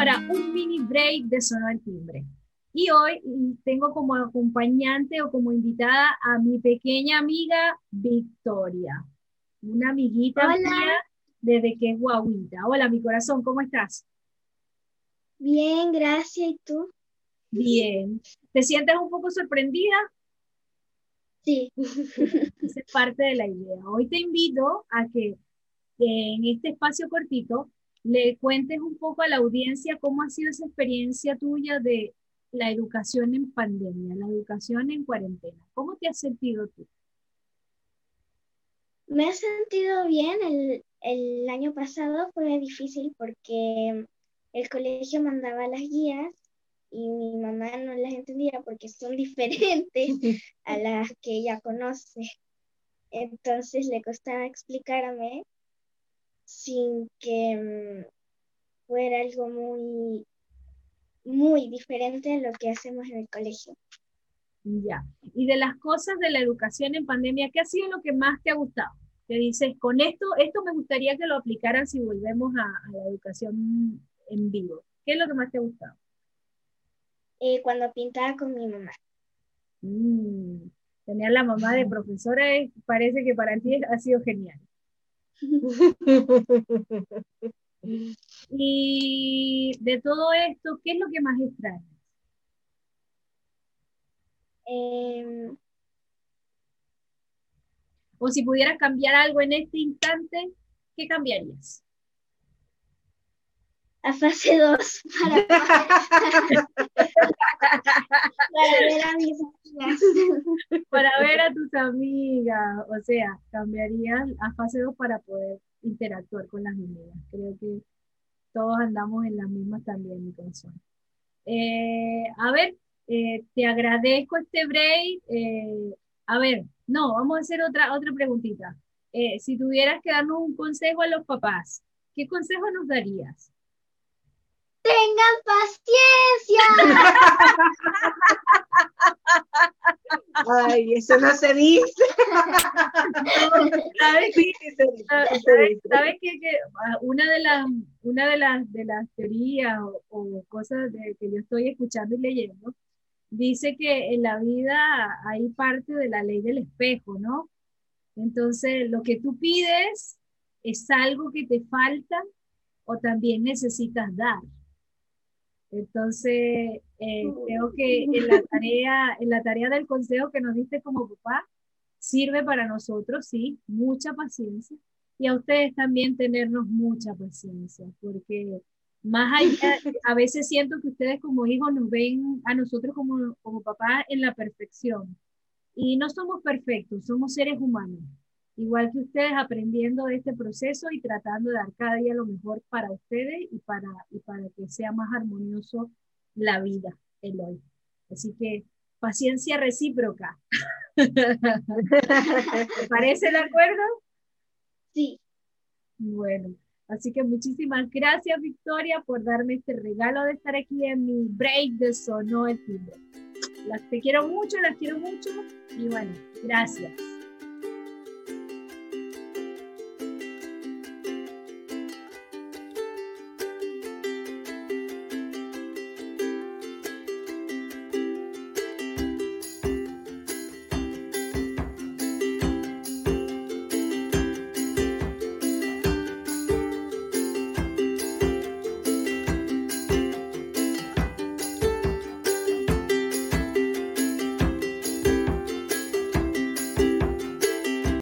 para un mini break de Sonó el Timbre. Y hoy tengo como acompañante o como invitada a mi pequeña amiga Victoria, una amiguita mía desde que es guaguita. Hola, mi corazón, ¿cómo estás? Bien, gracias. ¿Y tú? Bien. ¿Te sientes un poco sorprendida? Sí. Esa es parte de la idea. Hoy te invito a que en este espacio cortito le cuentes un poco a la audiencia cómo ha sido esa experiencia tuya de la educación en pandemia, la educación en cuarentena. ¿Cómo te has sentido tú? Me he sentido bien. El, el año pasado fue difícil porque el colegio mandaba las guías y mi mamá no las entendía porque son diferentes a las que ella conoce. Entonces le costaba explicarme sin que mm, fuera algo muy, muy diferente a lo que hacemos en el colegio. Ya. Y de las cosas de la educación en pandemia, ¿qué ha sido lo que más te ha gustado? Te dices, con esto, esto me gustaría que lo aplicaran si volvemos a, la educación en vivo. ¿Qué es lo que más te ha gustado? Eh, cuando pintaba con mi mamá. Mm, tener la mamá de profesora parece que para ti ha sido genial. y de todo esto, ¿qué es lo que más extrañas? Em, o si pudieras cambiar algo en este instante, ¿qué cambiarías? A fase 2 para, para ver a mis amigas. Para ver a tus amigas. O sea, cambiarías a fase 2 para poder interactuar con las amigas. Creo que todos andamos en las mismas también, mi corazón. Eh, a ver, eh, te agradezco este break. Eh, a ver, no, vamos a hacer otra, otra preguntita. si tuvieras que darnos un consejo a los papás, ¿qué consejo nos darías? Tengan paciencia. Ay, eso no se dice. ¿Sabes, ¿sabes, que, ah, una de las una de las de las teorías o, cosas de, que yo estoy escuchando y leyendo dice que en la vida hay parte de la ley del espejo, ¿no? Entonces, lo que tú pides es algo que te falta o también necesitas dar. Entonces, eh, creo que en la, tarea, en la tarea del consejo que nos diste como papá, sirve para nosotros, sí, mucha paciencia. Y a ustedes también tenernos mucha paciencia, porque más allá, a veces siento que ustedes como hijos nos ven a nosotros como, como papá en la perfección. Y no somos perfectos, somos seres humanos. Igual que ustedes aprendiendo de este proceso y tratando de dar cada día lo mejor para ustedes y para, y para que sea más armonioso la vida, el hoy. Así que paciencia recíproca. ¿Te parece el acuerdo? Sí. Bueno, Así que muchísimas gracias, Victoria, por darme este regalo de estar aquí en mi break de Sonó el Timbre. Las te quiero mucho, las quiero mucho y bueno, gracias.